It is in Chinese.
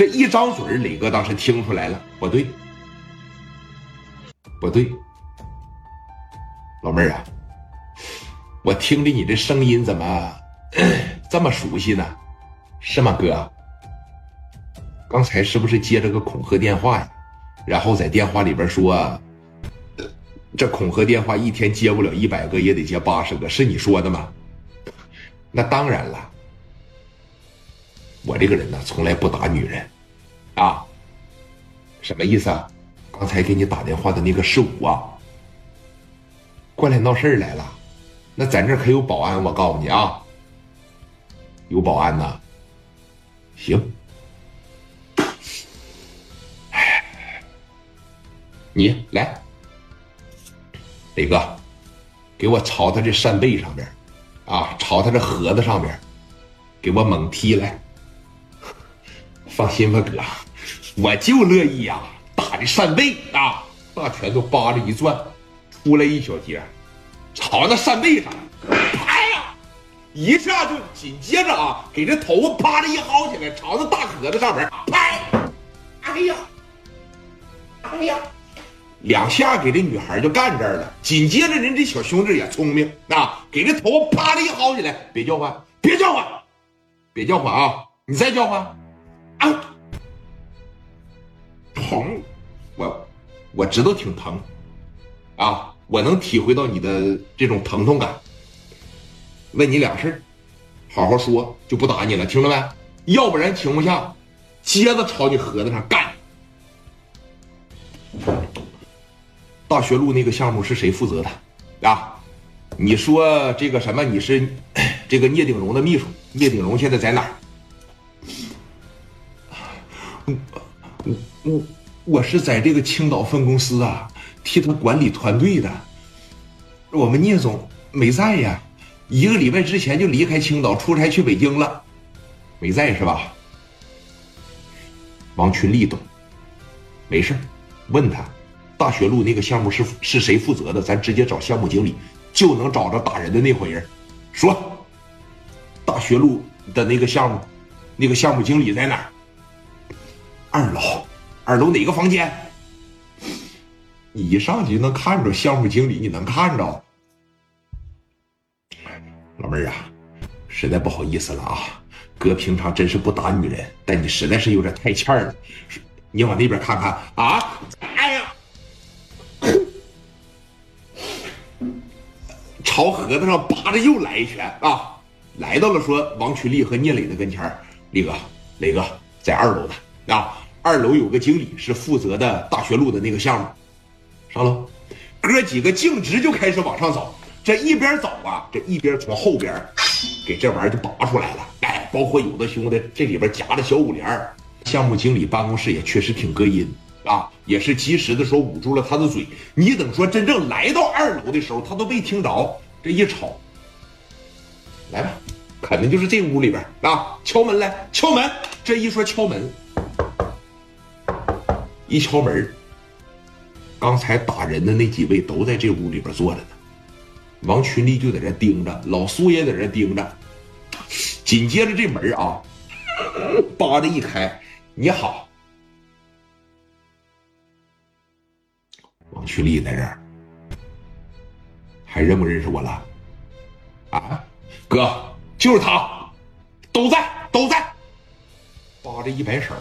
这一张嘴，磊哥当时听出来了，不对，不对，老妹儿啊，我听着你这声音怎么 这么熟悉呢？是吗，哥？刚才是不是接了个恐吓电话呀？然后在电话里边说，这恐吓电话一天接不了一百个，也得接八十个，是你说的吗？那当然了，我这个人呢，从来不打女人，啊，什么意思啊？刚才给你打电话的那个是我，过来闹事来了，那咱这可有保安，我告诉你啊，有保安呢，行，哎你来，磊哥，给我朝他这扇贝上边。啊，朝他这盒子上边，给我猛踢来！放心吧，哥，我就乐意呀，打的扇贝啊，大拳头扒着一转，出来一小截，朝那扇贝上，拍呀，一下就紧接着啊，给这头发啪的一薅起来，朝那大壳子上面拍，哎呀，哎呀！两下给这女孩就干这儿了，紧接着人这小兄弟也聪明啊，给这头发啪的一薅起来，别叫唤，别叫唤，别叫唤啊！你再叫唤，啊，疼，我我知道挺疼，啊，我能体会到你的这种疼痛感。问你俩事儿好好说，就不打你了，听着没？要不然情况下，接着朝你盒子上干。大学路那个项目是谁负责的？啊，你说这个什么？你是 这个聂鼎荣的秘书？聂鼎荣现在在哪儿？我我我我是在这个青岛分公司啊，替他管理团队的。我们聂总没在呀，一个礼拜之前就离开青岛出差去北京了，没在是吧？王群力懂，没事问他。大学路那个项目是是谁负责的？咱直接找项目经理，就能找着打人的那伙人。说，大学路的那个项目，那个项目经理在哪儿？二楼，二楼哪个房间？你一上去就能看着项目经理，你能看着？老妹儿啊，实在不好意思了啊，哥平常真是不打女人，但你实在是有点太欠了。你往那边看看啊！哎呀！朝盒子上扒着又来一拳啊！来到了说王群力和聂磊的跟前儿力哥，磊哥在二楼呢啊！二楼有个经理是负责的大学路的那个项目，上楼，哥几个径直就开始往上走。这一边走啊，这一边从后边给这玩意儿就拔出来了。哎，包括有的兄弟这里边夹着小五连项目经理办公室也确实挺隔音。啊，也是及时的时候捂住了他的嘴。你等说真正来到二楼的时候，他都没听着。这一吵，来吧，肯定就是这屋里边啊！敲门来，敲门。这一说敲门，一敲门，刚才打人的那几位都在这屋里边坐着呢。王群力就在这盯着，老苏也在这盯着。紧接着这门啊，叭的一开，你好。王群力在这儿，还认不认识我了？啊，哥，就是他，都在，都在。扒着一摆手。